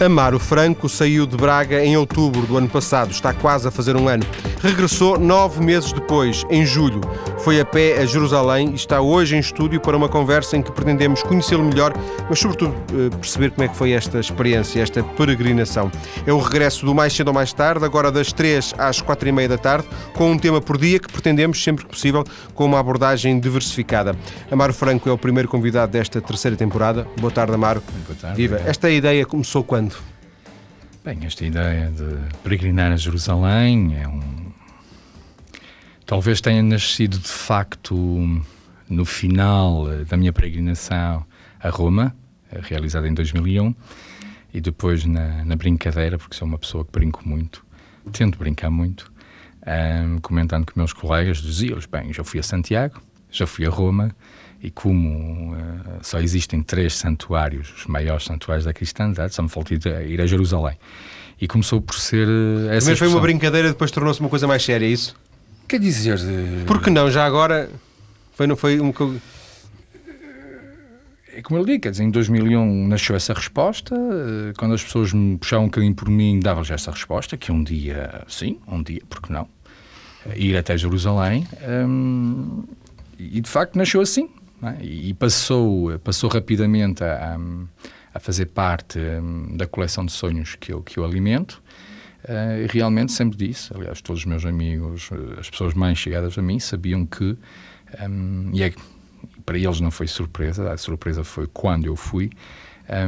Amaro Franco saiu de Braga em outubro do ano passado, está quase a fazer um ano. Regressou nove meses depois, em julho. Foi a pé a Jerusalém e está hoje em estúdio para uma conversa em que pretendemos conhecê-lo melhor, mas sobretudo eh, perceber como é que foi esta experiência, esta peregrinação. É o regresso do mais cedo ou mais tarde, agora das três às quatro e meia da tarde, com um tema por dia que pretendemos, sempre que possível, com uma abordagem diversificada. Amaro Franco é o primeiro convidado desta terceira temporada. Boa tarde, Amaro. Boa tarde. Viva. Esta ideia começou quando? Bem, esta ideia de peregrinar a Jerusalém é um. Talvez tenha nascido de facto no final da minha peregrinação a Roma, realizada em 2001, e depois na, na brincadeira, porque sou uma pessoa que brinco muito, tento brincar muito, um, comentando com meus colegas, dizia-lhes: Bem, já fui a Santiago, já fui a Roma, e como uh, só existem três santuários, os maiores santuários da cristandade, só me falta ir a Jerusalém. E começou por ser uh, essa Primeiro foi uma brincadeira, depois tornou-se uma coisa mais séria, é isso? Quer dizer... Uh, Por que não? Já agora foi, não foi um... É como eu digo, quer dizer, em 2001 nasceu essa resposta, quando as pessoas me puxavam um bocadinho por mim, dava-lhes essa resposta, que um dia, sim, um dia, porque não, ir até Jerusalém, um, e de facto nasceu assim, é? e passou, passou rapidamente a, a fazer parte hum, da coleção de sonhos que eu, que eu alimento. Uh, e realmente sempre disse, aliás, todos os meus amigos, eh, as pessoas mais chegadas a mim, sabiam que, um, e é, para eles não foi surpresa, a surpresa foi quando eu fui,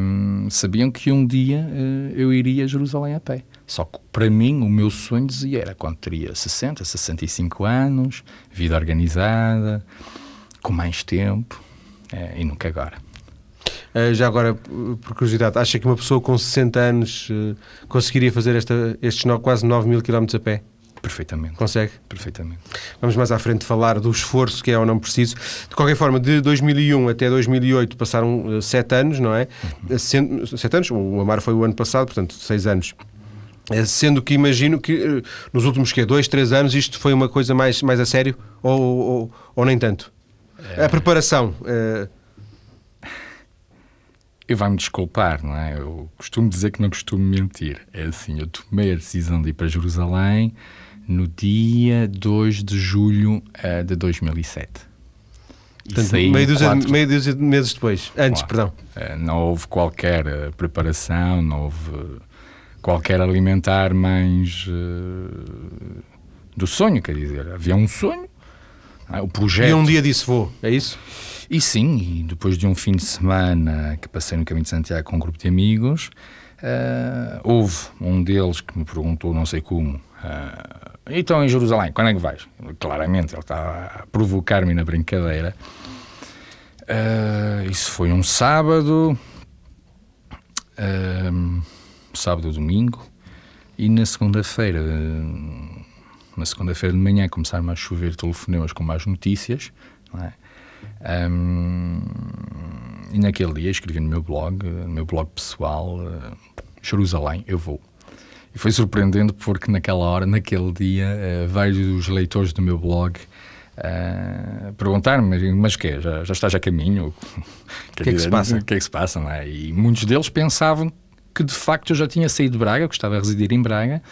um, sabiam que um dia uh, eu iria a Jerusalém a pé. Só que para mim o meu sonho dizia era quando teria 60, 65 anos, vida organizada, com mais tempo é, e nunca agora. Uh, já agora, por curiosidade, acha que uma pessoa com 60 anos uh, conseguiria fazer esta, estes no, quase 9 mil quilómetros a pé? Perfeitamente. Consegue? Perfeitamente. Vamos mais à frente falar do esforço que é ou não preciso. De qualquer forma, de 2001 até 2008 passaram uh, 7 anos, não é? Uhum. 7 anos, o Amar foi o ano passado, portanto, 6 anos. Sendo que imagino que nos últimos que, dois, três anos isto foi uma coisa mais, mais a sério ou, ou, ou nem tanto? A preparação. Uh... Eu vai-me desculpar, não é? Eu costumo dizer que não costumo mentir. É assim, eu tomei a decisão de ir para Jerusalém no dia 2 de julho uh, de 2007. Portanto, meio dúzia, quatro... meio dúzia de meses depois. Antes, perdão. Uh, não houve qualquer uh, preparação, não houve qualquer alimentar mais do sonho, quer dizer. Havia um sonho, o projeto. E um dia disse vou, é isso? E sim, e depois de um fim de semana que passei no Caminho de Santiago com um grupo de amigos, uh, houve um deles que me perguntou, não sei como, uh, então em Jerusalém, quando é que vais? Claramente, ele estava a provocar-me na brincadeira. Uh, isso foi um sábado, sábado ou domingo, e na segunda-feira na segunda-feira de manhã começaram a chover telefonemas com mais notícias, é? um, e naquele dia escrevi no meu blog, no meu blog pessoal, uh, Jerusalém, eu vou. E foi surpreendente porque naquela hora, naquele dia, uh, vários dos leitores do meu blog uh, perguntaram-me, mas que já, já estás a caminho? O que, é que se passa? O que é que se passa? É? E muitos deles pensavam que de facto eu já tinha saído de Braga, que estava a residir em Braga,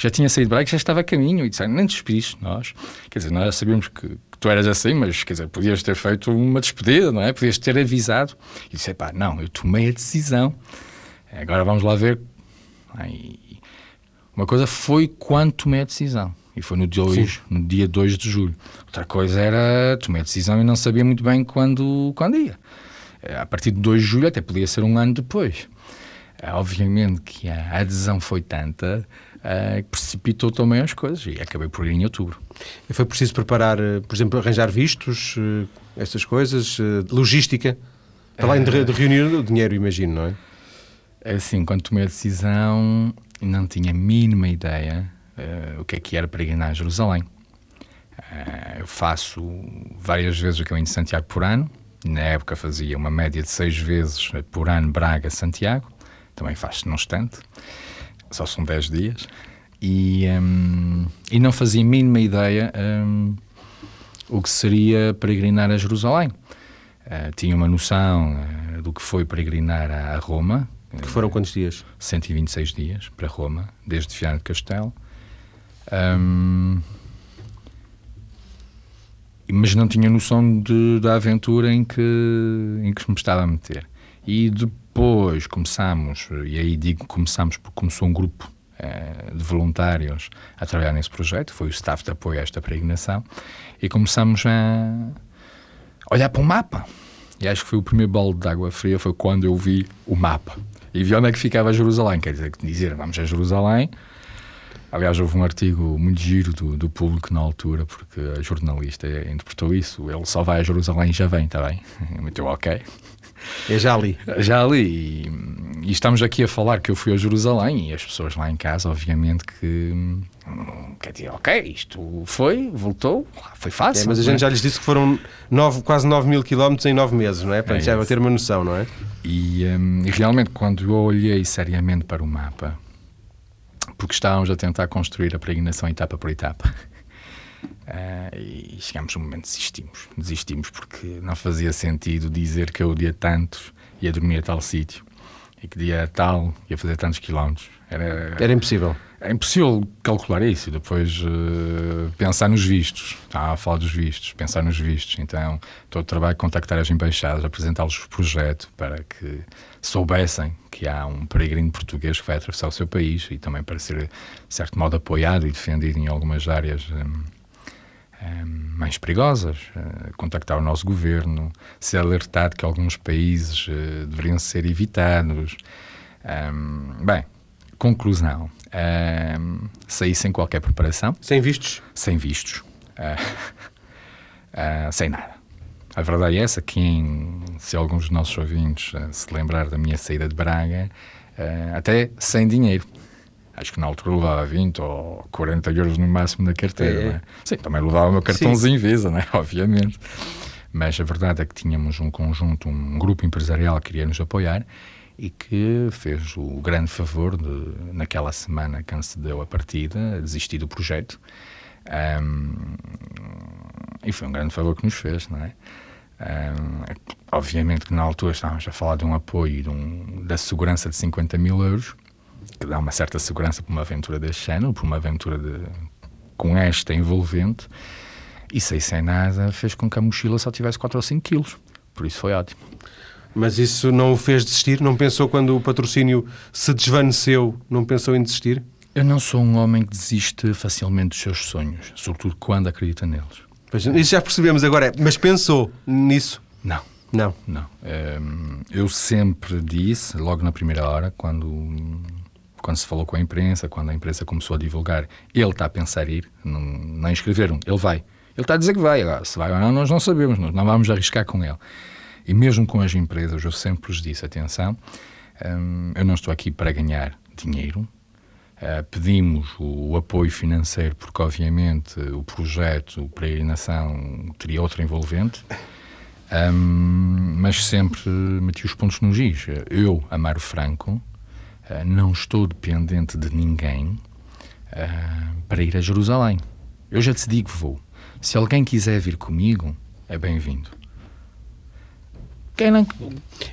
que já tinha saído de Braga, que já estava a caminho, e disseram, nem te despediste, nós. Quer dizer, nós sabíamos que, que, tu eras assim, mas, quer dizer, podias ter feito uma despedida, não é? Podias ter avisado. E disse, pá, não, eu tomei a decisão. Agora vamos lá ver. Uma coisa foi quando tomei a decisão. E foi no dia, hoje, no dia 2 de julho. Outra coisa era, tomei a decisão e não sabia muito bem quando, quando ia. A partir de 2 de julho até podia ser um ano depois. Obviamente que a adesão foi tanta uh, precipitou também as coisas e acabei por ir em outubro. E foi preciso preparar, eh, por exemplo, arranjar vistos, uh, estas coisas, uh, logística, para além de, de reunir o dinheiro, imagino, não é? É assim, quando tomei a decisão, não tinha a mínima ideia o que é que era peregrinar a Jerusalém. eu faço várias vezes o caminho de Santiago por ano, na época fazia uma média de seis vezes por ano Braga-Santiago, também faz-se num instante só são 10 dias, e, um, e não fazia a mínima ideia um, o que seria peregrinar a Jerusalém. Uh, tinha uma noção uh, do que foi peregrinar a Roma, Que foram quantos dias? 126 dias para Roma, desde Viana de Castelo. Um, mas não tinha noção de, da aventura em que, em que me estava a meter. E depois começámos, e aí digo começámos porque começou um grupo eh, de voluntários a trabalhar nesse projeto, foi o staff de apoio a esta peregrinação, e começámos a olhar para o mapa. E acho que foi o primeiro balde de água fria, foi quando eu vi o mapa. E vi onde é que ficava Jerusalém, quer dizer, dizer vamos a Jerusalém, Aliás, houve um artigo muito giro do, do público na altura, porque a jornalista interpretou isso. Ele só vai a Jerusalém e já vem, está bem? Muito ok. É já ali. Já ali. E, e, estamos aqui a falar que eu fui a Jerusalém e as pessoas lá em casa, obviamente, que. Hum, quer dizer, ok, isto foi, voltou, foi fácil. É, mas a gente é? já lhes disse que foram nove, quase 9 mil quilómetros em 9 meses, não é? Para é já ter uma noção, não é? E, um, e realmente, quando eu olhei seriamente para o mapa porque estávamos a tentar construir a peregrinação etapa por etapa. Uh, e chegámos a um momento desistimos. Desistimos porque não fazia sentido dizer que eu dia tantos ia dormir a tal sítio e que dia tal ia fazer tantos quilómetros. Era, Era impossível. É impossível calcular isso e depois uh, pensar nos vistos. Estava a falar dos vistos, pensar nos vistos. Então, todo o trabalho contactar as embaixadas, apresentá-los o projeto para que soubessem que há um peregrino português que vai atravessar o seu país e também para ser, de certo modo, apoiado e defendido em algumas áreas um, um, mais perigosas. Uh, contactar o nosso governo, ser alertado que alguns países uh, deveriam ser evitados. Bem, conclusão saí sem qualquer preparação. Sem vistos? Sem vistos. Uh, uh, sem nada. A verdade é essa, quem, se alguns dos nossos ouvintes uh, se lembrar da minha saída de Braga, até sem dinheiro. Acho que na altura levava 20 ou 40 euros no máximo na carteira. É. É? Sim, também levava o meu cartãozinho Sim. Visa, né? obviamente. Mas a verdade é que tínhamos um conjunto, um grupo empresarial que queria nos apoiar e que fez o grande favor de, naquela semana que antecedeu a partida, desistir do projeto. Um, e foi um grande favor que nos fez, não é? Um, obviamente que na altura estávamos a falar de um apoio de um, da segurança de 50 mil euros, que dá uma certa segurança para uma aventura deste género, para uma aventura de, com esta envolvente, e sem sem nada fez com que a mochila só tivesse 4 ou 5 quilos. Por isso foi ótimo. Mas isso não o fez desistir? Não pensou quando o patrocínio se desvaneceu, não pensou em desistir? Eu não sou um homem que desiste facilmente dos seus sonhos, sobretudo quando acredita neles. Pois, isso já percebemos agora, mas pensou nisso? Não. Não? Não. Ehm, eu sempre disse, logo na primeira hora, quando, quando se falou com a imprensa, quando a imprensa começou a divulgar, ele está a pensar ir, não, não inscreveram, ele vai. Ele está a dizer que vai, agora, se vai ou não, nós não sabemos, nós não vamos arriscar com ele. E mesmo com as empresas, eu sempre os disse: atenção, hum, eu não estou aqui para ganhar dinheiro. Uh, pedimos o, o, apoio financeiro porque, obviamente, o projeto para a nação teria outra envolvente, um, mas sempre meti os pontos nos is. Eu, Amaro Franco, uh, não estou dependente de ninguém uh, para ir a Jerusalém. Eu já decidi que vou. Se alguém quiser vir comigo, é bem-vindo. Quem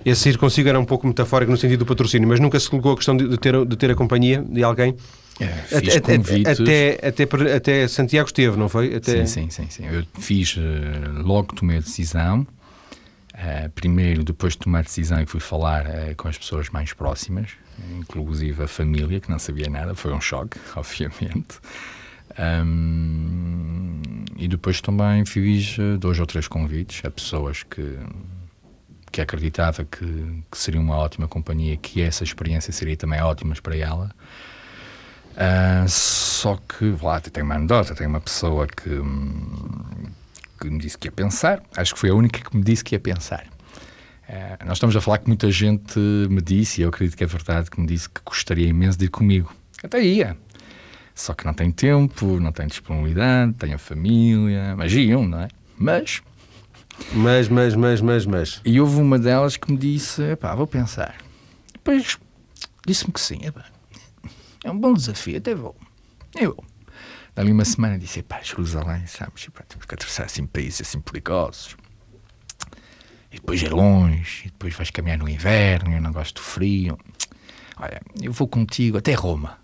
Esse ir consigo era um pouco metafórico no sentido do patrocínio, mas nunca se colocou a questão de, ter, de ter a companhia de alguém? É, fiz até, convites. Até, até, até, Santiago esteve, não foi? Até... Sim, sim, sim, sim. Eu fiz, uh, logo tomei a decisão. Uh, primeiro, depois de tomar a decisão, fui falar uh, com as pessoas mais próximas, inclusive a família, que não sabia nada. Foi um choque, obviamente. Um, e depois também fiz dois ou três convites a pessoas que que acreditava que, que, seria uma ótima companhia, que essa experiência seria também ótima para ela. Uh, só que, lá, tem uma anedota, tem uma pessoa que, que me disse que ia pensar, acho que foi a única que me disse que ia pensar. Uh, nós estamos a falar que muita gente me disse, e eu acredito que é verdade, que me disse que gostaria imenso de ir comigo. Até ia. Só que não tem tempo, não tem disponibilidade, tem a família, mas iam, não é? Mas mas, mas, mas, mas, mas. E houve uma delas que me disse: pá, vou pensar. Depois disse-me que sim, epá, é um bom desafio, até vou. Eu vou. Dali uma semana disse: pá, Jerusalém, sabes, epá, temos que atravessar assim países assim perigosos. E depois é longe, e depois vais caminhar no inverno, eu não gosto do frio. olha, eu vou contigo até Roma.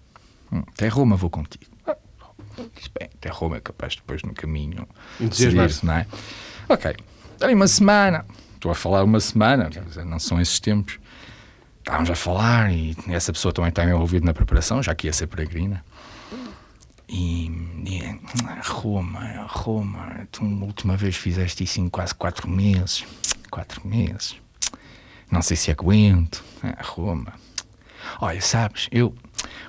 Hum, até Roma vou contigo. Ah, bem, até Roma é capaz depois no caminho. Entusiasmar-se. Não é? Ok, dá uma semana. Estou a falar uma semana, não são esses tempos. Estávamos a falar e essa pessoa também está envolvida na preparação, já que ia ser peregrina. E, e Roma, Roma, tu última vez fizeste isso em quase quatro meses. Quatro meses. Não sei se aguento. Ah, Roma. Olha, sabes, eu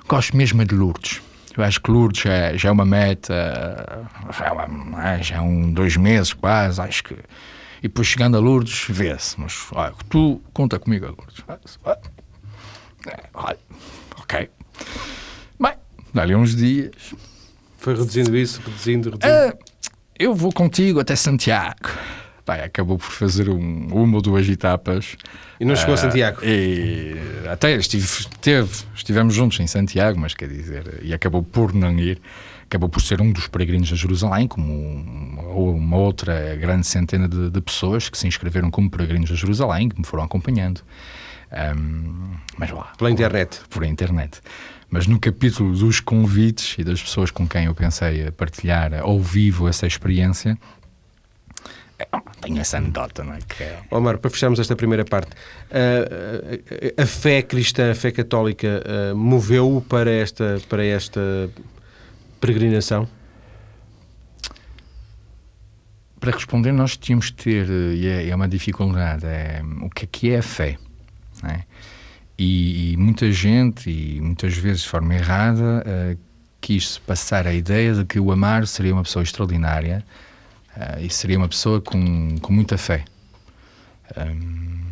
gosto mesmo de Lourdes. Eu acho que Lourdes já, já é uma meta, já é, uma, já é um dois meses quase, acho que. E depois chegando a Lourdes, vê-se. Mas olha, tu conta comigo Lourdes. Olha, ok. Bem, dá-lhe uns dias. Foi reduzindo isso, reduzindo, reduzindo. Ah, eu vou contigo até Santiago. Pai, acabou por fazer um, uma ou duas etapas. E não chegou a Ah, Santiago? E até estive, teve, estivemos juntos em Santiago, mas quer dizer, e acabou por não ir. Acabou por ser um dos peregrinos a Jerusalém, como uma, uma outra grande centena de, de pessoas que se inscreveram como peregrinos a Jerusalém, que me foram acompanhando. Ahm, mas lá, Pela internet. por internet. Mas no capítulo dos convites e das pessoas com quem eu pensei a partilhar ao vivo essa experiência, é, tenho essa anedota, não é? Que é Omar, para fecharmos esta primeira parte, a, a- a fé cristã, a fé católica, ah, moveu-o para esta, para esta peregrinação? para responder, nós tínhamos de ter, eh, e é, é uma dificuldade, é, o que é que é a fé? não é? E, e muita gente, e muitas vezes de forma errada, eh, quis passar a ideia de que o amar seria uma pessoa extraordinária eh, e seria uma pessoa com, com muita fé. Hum,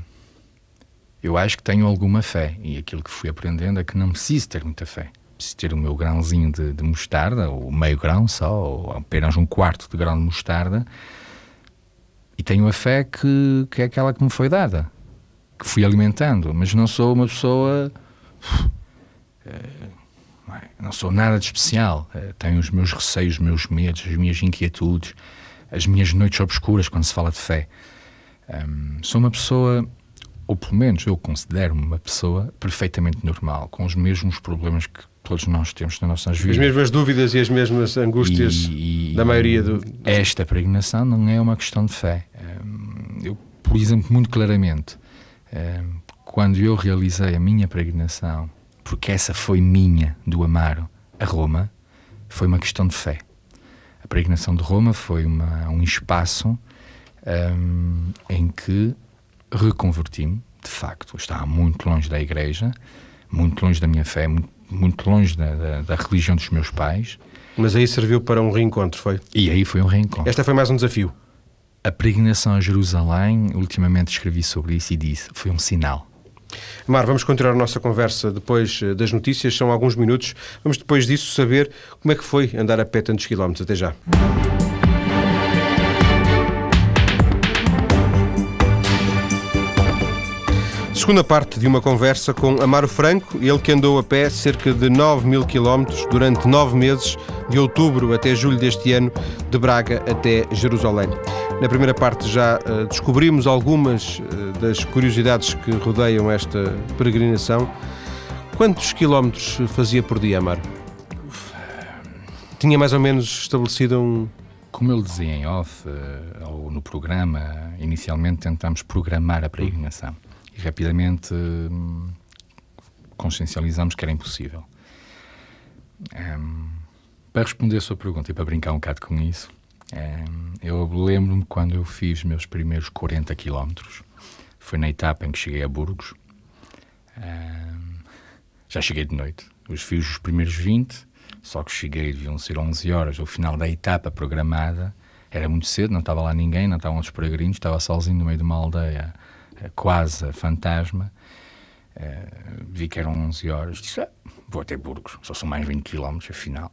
eu acho que tenho alguma fé, e aquilo que fui aprendendo é que não preciso ter muita fé. Preciso ter o meu grãozinho de, de mostarda, ou meio grão só, ou apenas um quarto de grão de mostarda, e tenho a fé que, que é aquela que me foi dada, que fui alimentando, mas não sou uma pessoa. eh, não é, não sou nada de especial. Eh, Tenho os meus receios, os meus medos, as minhas inquietudes, as minhas noites obscuras quando se fala de fé. Sou uma pessoa, ou pelo menos eu considero-me uma pessoa perfeitamente normal, com os mesmos problemas que todos nós temos nas nossas As vidas. mesmas dúvidas e as mesmas angústias E- e- da maioria do. Esta peregrinação não é uma questão de fé. Eu, por exemplo, muito claramente, quando eu realizei a minha peregrinação, porque essa foi minha, do Amaro, a Roma, foi uma questão de fé. A peregrinação de Roma foi uma- um espaço hum, em que reconverti-me, de facto. Eu estava muito longe da igreja, muito longe da minha fé, muito, muito longe da- da- da religião dos meus pais, Mas aí serviu para um reencontro, foi? e aí foi um reencontro. Esta foi mais um desafio. A peregrinação a Jerusalém, ultimamente escrevi sobre isso e disse, foi um sinal. Mar, vamos continuar a nossa conversa depois eh, das notícias, são alguns minutos. Vamos depois disso saber como é que foi andar a pé tantos quilómetros. Até já. Segunda parte de uma conversa com Amaro Franco, ele que andou a pé cerca de 9 mil quilómetros durante nove meses, de outubro até julho deste ano, de Braga até Jerusalém. Na primeira parte já eh, descobrimos algumas eh, das curiosidades que rodeiam esta peregrinação. Quantos quilómetros fazia por dia, Amaro? Tinha mais ou menos estabelecido um. Como eu dizia em off, eh, ou no programa, inicialmente tentámos programar a peregrinação. E rapidamente hum, consciencializamos que era impossível. Hum, para responder a sua pergunta e para brincar um bocado com isso, hum, eu lembro-me quando eu fiz meus primeiros 40 quilómetros. Foi na etapa em que cheguei a Burgos. Já cheguei de noite. Eu fiz os primeiros 20, só que cheguei, deviam ser 11 horas, o final da etapa programada. Era muito cedo, não estava lá ninguém, não estavam os peregrinos, estava sozinho no meio de uma aldeia quase fantasma. Eh, vi que eram 11 horas, disse, ah, vou até Burgos, só são mais 20 km afinal.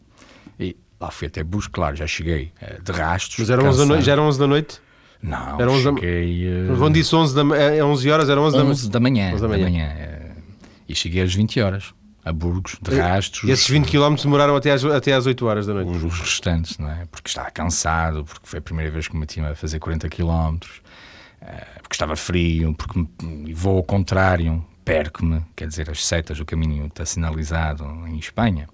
E lá fui até Burgos, claro, já cheguei eh, de rastros. Mas eram 11 da noite, já eram 11 da noite? Não, eram 11 da- cheguei... eh, Quando disse 11, da, ma- é 11 horas, eram 11 da manhã. 11 da manhã. 11 da manhã. eh, e cheguei às 20 horas, a Burgos, de rastros. E esses 20 km demoraram até às, até às 8 horas da noite. os, os restantes, não é? Porque estava cansado, porque foi a primeira vez que me tinha a fazer 40 km, porque estava frio, porque vou ao contrário, perco-me, quer dizer, as setas do caminho está sinalizado em Espanha,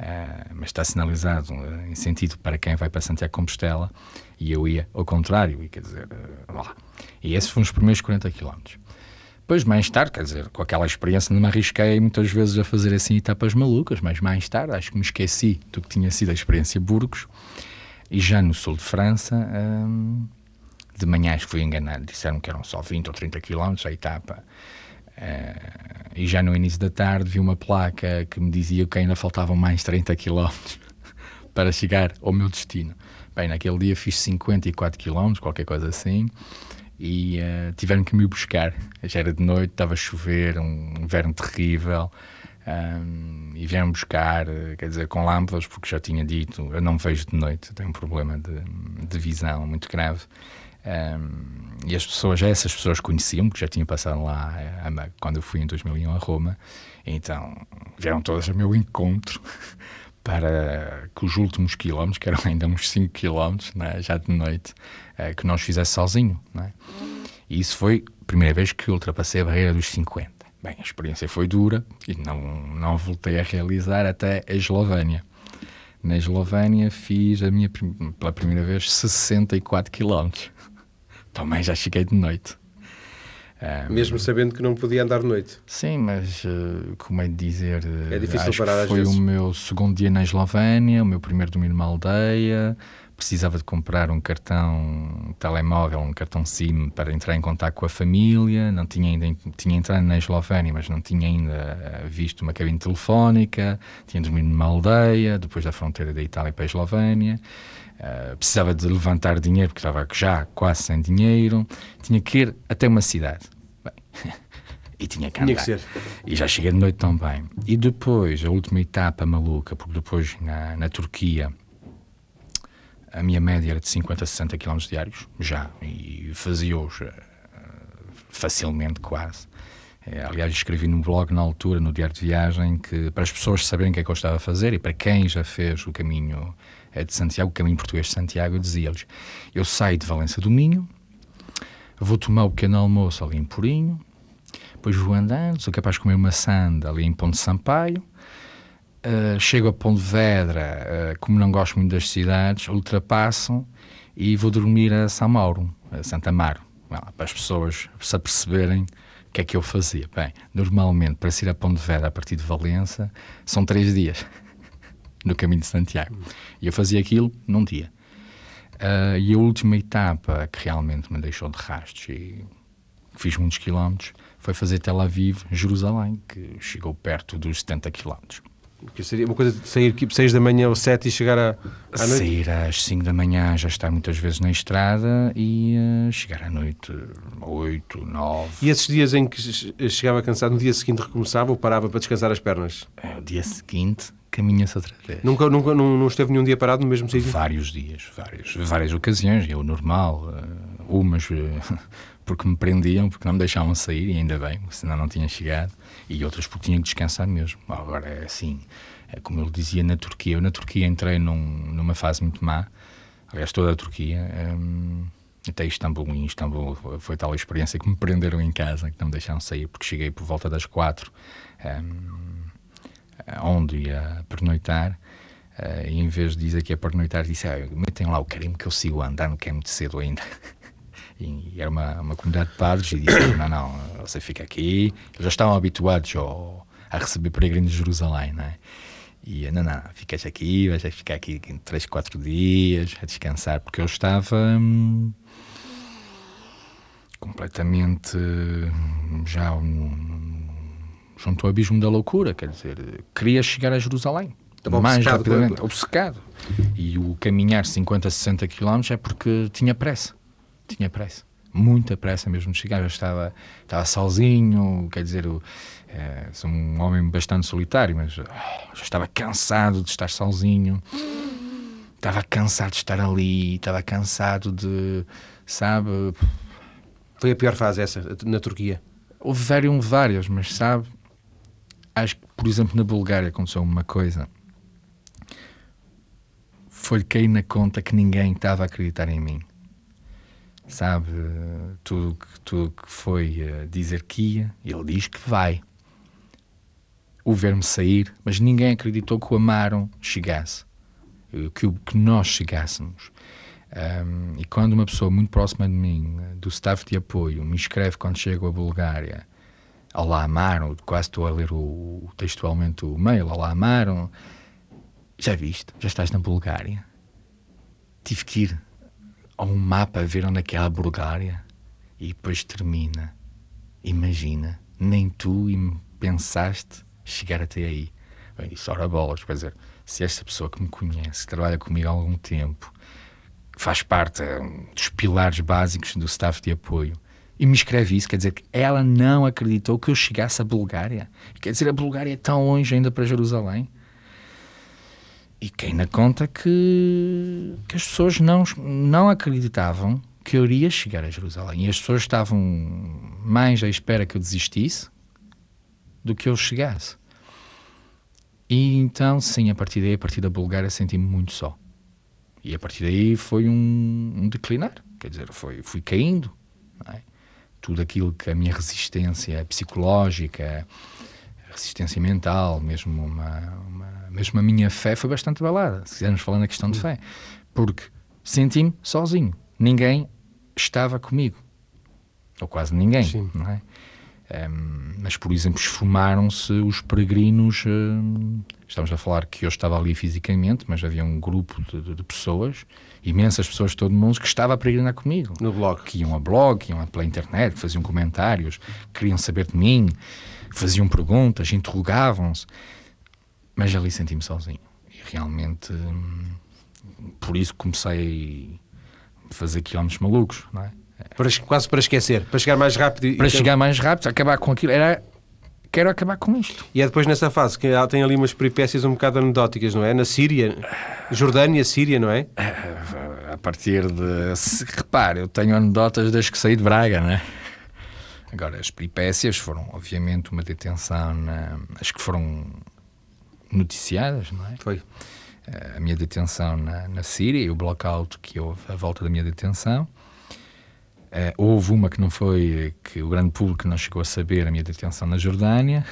uh, mas está sinalizado uh, em sentido para quem vai para Santiago Compostela, e eu ia ao contrário, e quer dizer, lá. E esses foram os primeiros 40 quilómetros. Depois, mais tarde, quer dizer, com aquela experiência, não me arrisquei muitas vezes a fazer assim etapas malucas, mas mais tarde acho que me esqueci do que tinha sido a experiência Burgos. E já no sul de França, hum, de manhã acho que fui enganado, disseram que eram só 20 ou 30 quilómetros a etapa. Uh, e já no início da tarde vi uma placa que me dizia que ainda faltavam mais 30 quilómetros para chegar ao meu destino. Bem, naquele dia fiz 54 quilómetros, qualquer coisa assim e uh, tiveram que me buscar. Já era de noite, estava a chover, um inverno terrível. Um, e vieram buscar, quer dizer, com lâmpadas, porque já tinha dito, eu não vejo de noite, tenho um problema de, de visão muito grave. Um, e as pessoas, já essas pessoas conheciam, porque já tinha passado lá a, quando eu fui em 2001 a Roma, então vieram todas ao meu encontro para que os últimos quilómetros, que eram ainda uns 5 quilómetros, né, já de noite, uh, que nós fizesse sozinho. Né? E isso foi a primeira vez que ultrapassei a barreira dos 50. Bem, a experiência foi dura e não, não voltei a realizar até a Eslovénia. Na Eslovénia fiz a minha, pela primeira vez 64 quilómetros. Também já cheguei de noite. Um, Mesmo sabendo que não podia andar de noite. Sim, mas uh, como é de dizer. É difícil parar Foi o meu segundo dia na Eslovénia, o meu primeiro domingo numa aldeia. Precisava de comprar um cartão telemóvel, um cartão SIM para entrar em contato com a família. Não tinha ainda tinha entrado na Eslovénia, mas não tinha ainda eh, visto uma cabine telefónica. Tinha dormido numa aldeia, depois da fronteira da Itália para a Eslovénia. Uh, precisava de levantar dinheiro porque estava já quase sem dinheiro, tinha que ir até uma cidade. Bem, e tinha que andar. Tinha que. E já cheguei de noite também. E depois, a última etapa maluca, porque depois na, na Turquia a minha média era de 50 a 60 km diários, já, e fazia-os uh, facilmente quase. É, aliás, escrevi no blog na altura, no diário de viagem, que para as pessoas saberem o que é que eu estava a fazer e para quem já fez o caminho é de Santiago, o caminho português de Santiago, dizia-lhes: Eu saio de Valença do Minho, vou tomar o pequeno almoço ali em Purinho, depois vou andando, sou capaz de comer uma sanda ali em Ponte Sampaio, uh, chego a Pontevedra, uh, como não gosto muito das cidades, ultrapasso e vou dormir a São Mauro, a Santa Amaro, para as pessoas se aperceberem o que é que eu fazia. Bem, normalmente, para ir a Pontevedra a partir de Valença, são três dias no caminho de Santiago. E eu fazia aquilo num dia. Uh, e a última etapa que realmente me deixou de rastros e fiz muitos quilómetros foi fazer Tel Aviv, Jerusalém, que chegou perto dos 70 quilómetros. Que seria uma coisa de sair tipo 6 da manhã ou 7 e chegar à, à noite? Sair às 5 da manhã, já estar muitas vezes na estrada e uh, chegar à noite 8, 9. E esses dias em que chegava cansado, no dia seguinte recomeçava ou parava para descansar as pernas? É, o dia seguinte caminha-se outra vez. Nunca, nunca não, não, esteve nenhum dia parado no mesmo sítio? Vários dias, vários, várias ocasiões, é o normal. Uh, umas uh, porque me prendiam, porque não me deixavam sair, e ainda bem, senão não tinha chegado, e outras porque tinha que descansar mesmo. Agora é assim, é como ele dizia na Turquia. Eu na Turquia entrei num, numa fase muito má, aliás, toda a Turquia. Um, até Istambul, em Istambul foi tal a experiência que me prenderam em casa, que não me deixaram sair, porque cheguei por volta das quatro. Um, onde ia pernoitar, uh, e em vez de dizer que ia pernoitar, disse: ah, metem lá o carimbo que eu sigo a andar, não é muito cedo ainda. e era uma, uma comunidade de padres, e disse: não, não, você fica aqui. Eles já estavam habituados ao, a receber peregrinos de Jerusalém, não é? E não, não, ficas aqui, vais ficar aqui 3, 4 dias a descansar, porque eu estava hum, completamente já junto ao abismo da loucura, quer dizer, queria chegar a Jerusalém. Estava mais obcecado, rapidamente, obcecado. E o caminhar 50, 60 km é porque tinha pressa. Tinha pressa. Muita pressa mesmo de chegar. Eu estava, estava sozinho, quer dizer, eu, é, sou um homem bastante solitário, mas oh, já estava cansado de estar sozinho. Estava cansado de estar ali, estava cansado de, sabe... Foi a pior fase essa, na Turquia? Houve várias, mas sabe, acho que, por exemplo, na Bulgária aconteceu uma coisa. Foi cair na conta que ninguém estava a acreditar em mim. Sabe tudo que, tudo que foi uh, dizer que ia, ele diz que vai. O ver-me sair, mas ninguém acreditou que o amaram chegasse, que, que nós chegássemos. Um, e quando uma pessoa muito próxima de mim, do staff de apoio, me escreve quando chego à Bulgária, Olá amaram, quase estou a ler o, textualmente o mail, Olá amaram, já viste, já estás na Bulgária. Tive que ir a um mapa a ver onde é que é a Bulgária e depois termina. Imagina, nem tu pensaste chegar até aí. Bem, disse, ora bolas, quer dizer, se esta pessoa que me conhece, trabalha comigo há algum tempo, faz parte um, dos pilares básicos do staff de apoio, e me escreve isso, quer dizer que ela não acreditou que eu chegasse à Bulgária. Quer dizer, a Bulgária é tão longe ainda para Jerusalém. E quem na conta que, que as pessoas não, não acreditavam que eu iria chegar a Jerusalém. E as pessoas estavam mais à espera que eu desistisse do que eu chegasse. E então, sim, a partir daí, a partir da Bulgária, senti-me muito só. E a partir daí foi um, um declinar. Quer dizer, foi, fui caindo. É? Tudo aquilo que a minha resistência psicológica, resistência mental, mesmo uma, uma, mesmo a minha fé foi bastante abalada, se quisermos falar na questão de fé. Porque senti-me sozinho. Ninguém estava comigo. Ou quase ninguém. Sim. Não é? Um, mas, por exemplo, esfumaram-se os peregrinos. Um, estamos a falar que eu estava ali fisicamente, mas havia um grupo de, de, pessoas, imensas pessoas de todo o mundo, que estava a peregrinar comigo. No blog. Que iam a blog, que iam pela internet, que faziam comentários, queriam saber de mim, faziam perguntas, interrogavam-se. Mas ali senti-me sozinho. E realmente, hum, por isso comecei a fazer quilómetros malucos, não é? Para, quase para esquecer, para chegar mais rápido. Para chegar mais rápido, acabar com aquilo. Era quero acabar com isto. E é depois nessa fase que tem ali umas peripécias um bocado anedóticas, não é? Na Síria, Jordânia, Síria, não é? Eh, a partir de. Se, repare, eu tenho anedotas desde que saí de Braga, não é? Agora, as peripécias foram, obviamente, uma detenção, na, acho que foram noticiadas, não é? Foi. Eh, a minha detenção na, na Síria e o blockout que houve à volta da minha detenção. Uh, houve uma que não foi, que o grande público não chegou a saber, a minha detenção na Jordânia.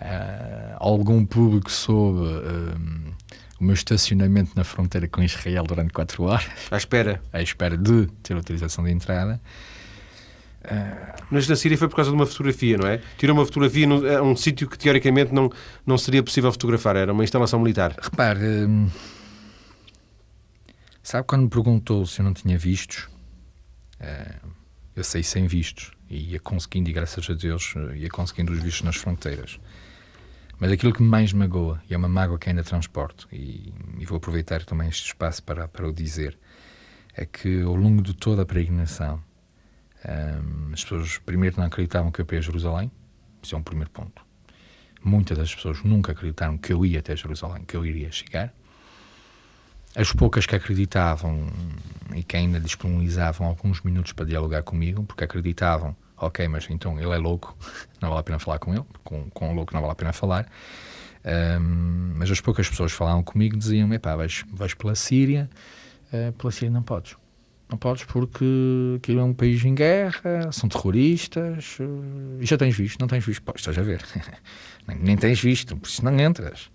Uh, algum público soube uh, o meu estacionamento na fronteira com Israel durante quatro horas. À espera? À espera de ter autorização de entrada. Mas na Síria foi por causa de uma fotografia, não é? Tirou uma fotografia é um sítio que teoricamente não, não seria possível fotografar, era uma instalação militar. Repare, sabe quando me perguntou se eu não tinha vistos? Eh, eu saí sem vistos e ia conseguindo, e graças a Deus, eh, ia conseguindo os vistos nas fronteiras. Mas aquilo que mais magoa, e é uma mágoa que ainda transporto, e, e vou aproveitar também este espaço para, para o dizer, é que ao longo de toda a peregrinação, um, as pessoas primeiro não acreditavam que eu ia a Jerusalém, isso é um primeiro ponto. Muitas das pessoas nunca acreditaram que eu ia até Jerusalém, que eu iria chegar. As poucas que acreditavam e que ainda disponibilizavam alguns minutos para dialogar comigo, porque acreditavam, ok, mas então ele é louco, não vale a pena falar com ele, com, com o louco não vale a pena falar. Um, mas as poucas pessoas que falavam comigo diziam: epá, vais, vais pela Síria, uh, pela Síria não podes. Não podes porque aquilo é um país em guerra, são terroristas, uh, e já tens visto, não tens visto, pô, estás a ver, nem tens visto, por isso não entras.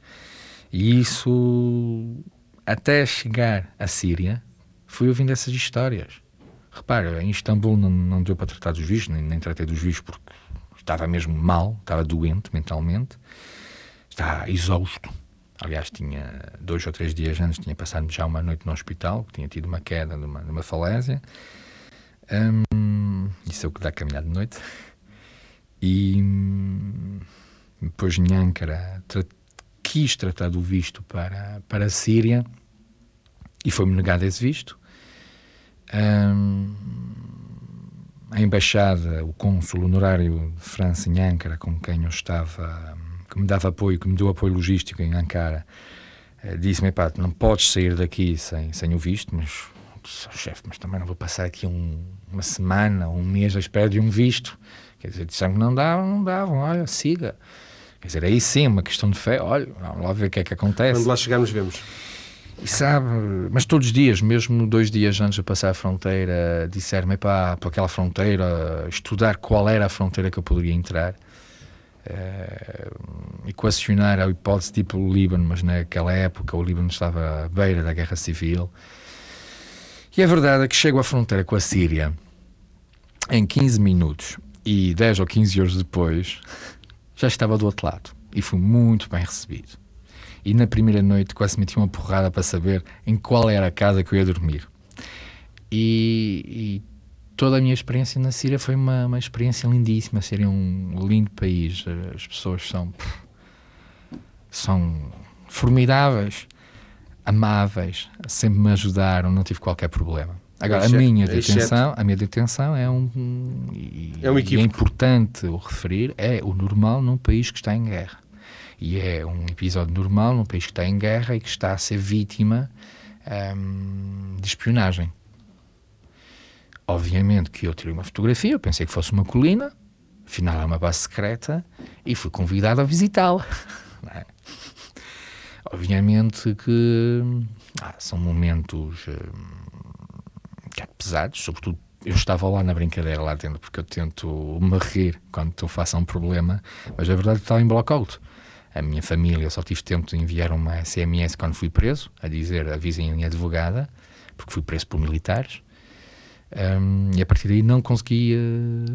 E isso até chegar à Síria, fui ouvindo essas histórias. Repara, em Istambul não, não deu para tratar dos vistos, nem, nem tratei dos vistos porque estava mesmo mal, estava doente mentalmente, estava exausto. Aliás, tinha dois ou três dias antes, tinha passado já uma noite no hospital, tinha tido uma queda de uma, de uma falésia. Hum, isso é o que dá caminhar de noite. E hum, depois em Ankara quis tratar do visto para, para a Síria e foi-me negado esse visto. Um, a embaixada, o cônsul honorário de França em Ankara, com quem eu estava, que me dava apoio, que me deu apoio logístico em Ankara, eh, disse-me: pá, não podes sair daqui sem, sem o visto, mas chefe, mas também não vou passar aqui um, uma semana, um mês à espera de um visto. Quer dizer, disseram que não davam, não davam, olha, siga. Quer dizer, aí sim, uma questão de fé, olha, vamos lá ver o que é que acontece. Quando lá chegarmos, vemos. E sabe, mas todos os dias, mesmo dois dias antes de passar a fronteira, disseram-me para aquela fronteira, estudar qual era a fronteira que eu poderia entrar, uh, equacionar a hipótese tipo o Líbano, mas naquela época o Líbano estava à beira da guerra civil. E a verdade é que chego à fronteira com a Síria em 15 minutos e 10 ou 15 horas depois já estava do outro lado e fui muito bem recebido e na primeira noite quase meti uma porrada para saber em qual era a casa que eu ia dormir. E, e toda a minha experiência na Síria foi uma, uma experiência lindíssima. Síria é um lindo país, as pessoas são, são formidáveis, amáveis, sempre me ajudaram, não tive qualquer problema. Agora, a minha detenção, a minha detenção é um, e, é, um é importante o referir, é o normal num país que está em guerra. E é um episódio normal num país que está em guerra e que está a ser vítima hum, de espionagem. Obviamente que eu tirei uma fotografia, eu pensei que fosse uma colina, afinal é uma base secreta, e fui convidado a visitá-la. É? Obviamente que ah, são momentos hum, pesados, sobretudo eu estava lá na brincadeira lá dentro, porque eu tento me rir quando estou faço um problema, mas a verdade é estava em blackout. A minha família só tive tempo de enviar uma SMS quando fui preso, a dizer avisem a minha advogada, porque fui preso por militares. Um, e a partir daí não conseguia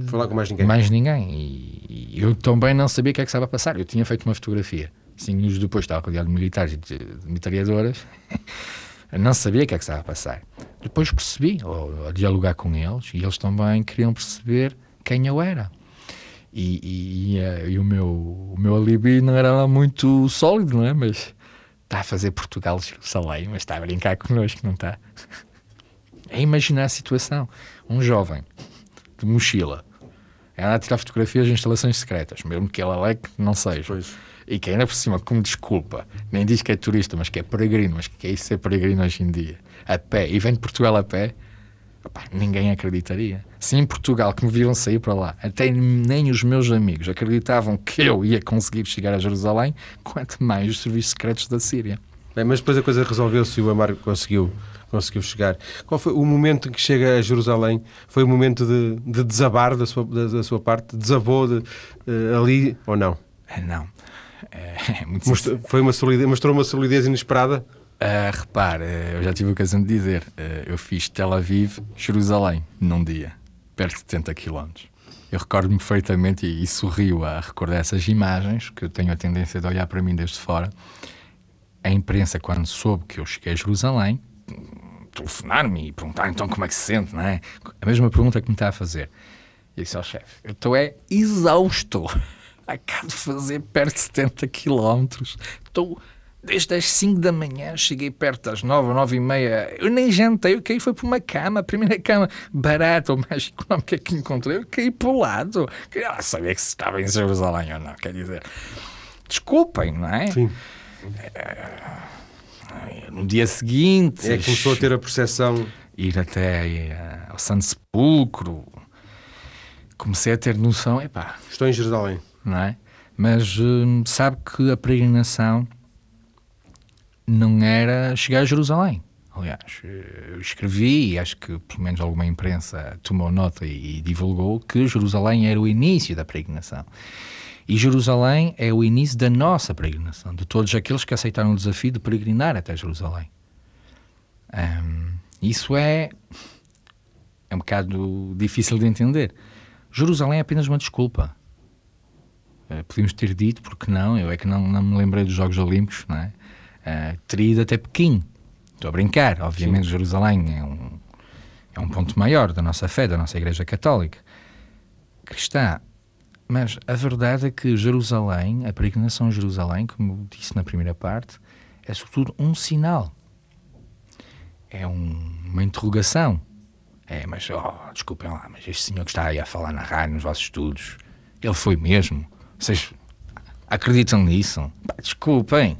falar com mais ninguém. Mais ninguém. E, e, eu também não sabia o que é que estava a passar. Eu tinha feito uma fotografia. Cinco minutos depois estava rodeado de militares e de, de metralhadoras. não sabia o que é que estava a passar. Depois percebi, ou, a dialogar com eles, e eles também queriam perceber quem eu era. E, e, e, eh, e, o, meu, o meu alibi não era lá muito sólido, não é? Mas está a fazer Portugal Jerusalém, mas está a brincar connosco, não está? É imaginar a situação. Um jovem de mochila anda a tirar fotografias de instalações secretas, mesmo que ela leque não seja. Pois. E que ainda por cima, como desculpa, nem diz que é turista, mas que é peregrino, mas que é isso ser peregrino hoje em dia, a pé, e vem de Portugal a pé, ninguém acreditaria. Se em Portugal, que me viram sair para lá, até nem os meus amigos acreditavam que eu ia conseguir chegar a Jerusalém, quanto mais os serviços secretos da Síria. Bem, mas depois a coisa resolveu-se e o Amar conseguiu, conseguiu chegar. Qual foi o momento em que chega a Jerusalém? Foi o momento de, de desabar da sua, da, da sua parte? Desabou de, uh, ali ou não? É, não. É, é muito mostrou, foi uma solidez, mostrou uma solidez inesperada? Uh, repare, uh, eu já tive a ocasião de dizer, uh, eu fiz Tel Aviv, Jerusalém, num dia, perto de 70 km. Eu recordo-me perfeitamente e, e sorrio a recordar essas imagens, que eu tenho a tendência de olhar para mim desde fora. A imprensa, quando soube que eu cheguei a Jerusalém, telefonar-me e perguntar então como é que se sente, não é? A mesma pergunta que me está a fazer. E eu disse ao chefe, eu estou é exausto. Acabo de fazer perto de 70 km. Estou Desde as 5 da manhã, cheguei perto das 9, 9 e meia. Eu nem jantei, eu caí foi por uma cama, a primeira cama barata ou mais económica que encontrei. Eu caí para o lado. Queria saber que se estava em Jerusalém ou não, quer dizer. Desculpem, não é? Sim. É, no dia seguinte. É que começou a ter a percepção. Ir até eh, ao Santo Sepulcro. Comecei a ter noção, epá. Estou em Jerusalém. Não é? Mas hum, sabe que a peregrinação não era chegar a Jerusalém. Aliás, eu escrevi, e acho que pelo menos alguma imprensa tomou nota e, e divulgou, que Jerusalém era o início da peregrinação. E Jerusalém é o início da nossa peregrinação, de todos aqueles que aceitaram o desafio de peregrinar até Jerusalém. Um, isso é, é um bocado difícil de entender. Jerusalém é apenas uma desculpa. Uh, podíamos ter dito, porque não, eu é que não, não me lembrei dos Jogos Olímpicos, não é? uh, teria ido até Pequim. Estou a brincar, obviamente Sim. Jerusalém é um, é um ponto maior da nossa fé, da nossa Igreja Católica cristã. Mas a verdade é que Jerusalém, a peregrinação a Jerusalém, como disse na primeira parte, é sobretudo um sinal. É um, uma interrogação. É, mas, oh, desculpem lá, mas este senhor que está aí a falar na rádio, nos vossos estudos, ele foi mesmo? Vocês acreditam nisso? Pá, desculpem.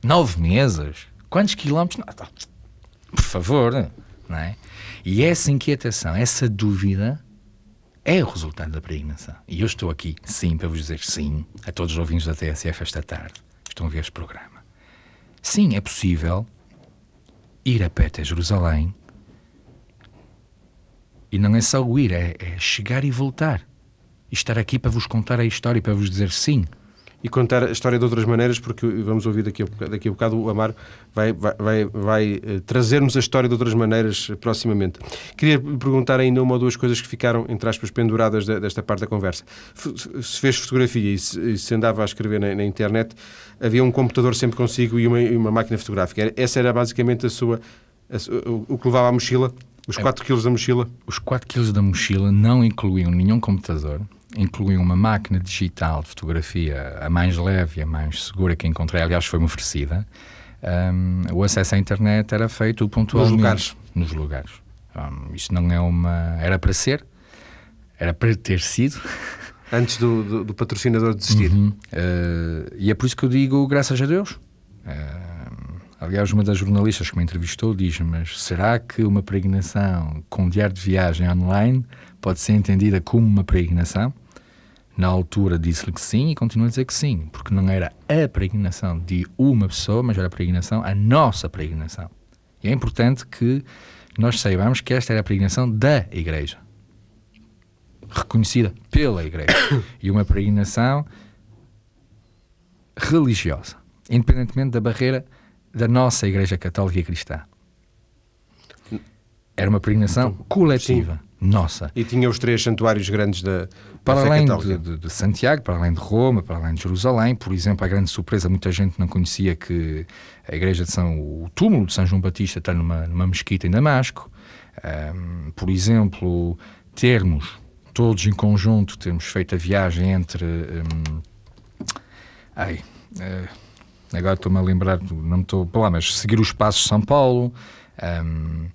Nove meses? Quantos quilómetros? Não, tá. Por favor, não é? E essa inquietação, essa dúvida é o resultado da peregrinação. E eu estou aqui, sim, para vos dizer sim, a todos os ouvintes da TSF esta tarde, estão a ver este programa. Sim, é possível ir a pé até Jerusalém e não é só o ir, é, é chegar e voltar. E estar aqui para vos contar a história e para vos dizer sim, e contar a história de outras maneiras, porque vamos ouvir daqui a bocado, daqui a bocado o Amaro vai, vai, vai, vai uh, trazer-nos a história de outras maneiras uh, proximamente. Queria perguntar ainda uma ou duas coisas que ficaram, entre aspas, penduradas de, desta parte da conversa. Se fez fotografia e se, se andava a escrever na, na, internet, havia um computador sempre consigo e uma, e uma máquina fotográfica. Essa era basicamente a sua, a, o, o que levava à mochila? Os 4 é, kg da mochila? Os 4 kg da mochila não incluíam nenhum computador incluíam uma máquina digital de fotografia a mais leve e a mais segura que encontrei, aliás, foi-me oferecida. Um, o acesso à internet era feito pontualmente. Nos lugares. Nos lugares. Um, isto não é uma. Era para ser, era para ter sido. Antes do, do, do patrocinador desistir. Uhum. Uh, e é por isso que eu digo graças a Deus. Uh, aliás, uma das jornalistas que me entrevistou diz: Mas será que uma peregrinação com diário de viagem online pode ser entendida como uma peregrinação? Na altura disse-lhe que sim e continua a dizer que sim, porque não era a peregrinação de uma pessoa, mas era a peregrinação, a nossa peregrinação. E é importante que nós saibamos que esta era a peregrinação da Igreja, reconhecida pela Igreja, e uma peregrinação religiosa, independentemente da barreira da nossa Igreja Católica e Cristã. Era uma peregrinação então, coletiva. Sim nossa. E tinha os três santuários grandes da, para além de, de, de, Santiago, para além de Roma, para além de Jerusalém, por exemplo, a grande surpresa, muita gente não conhecia que a igreja de São, o túmulo de São João Batista está numa, numa mesquita em Damasco. Um, por exemplo, termos todos em conjunto, termos feito a viagem entre. Um, ai, uh, agora estou-me a lembrar, não me estou lá, mas seguir os passos de São Paulo. Um,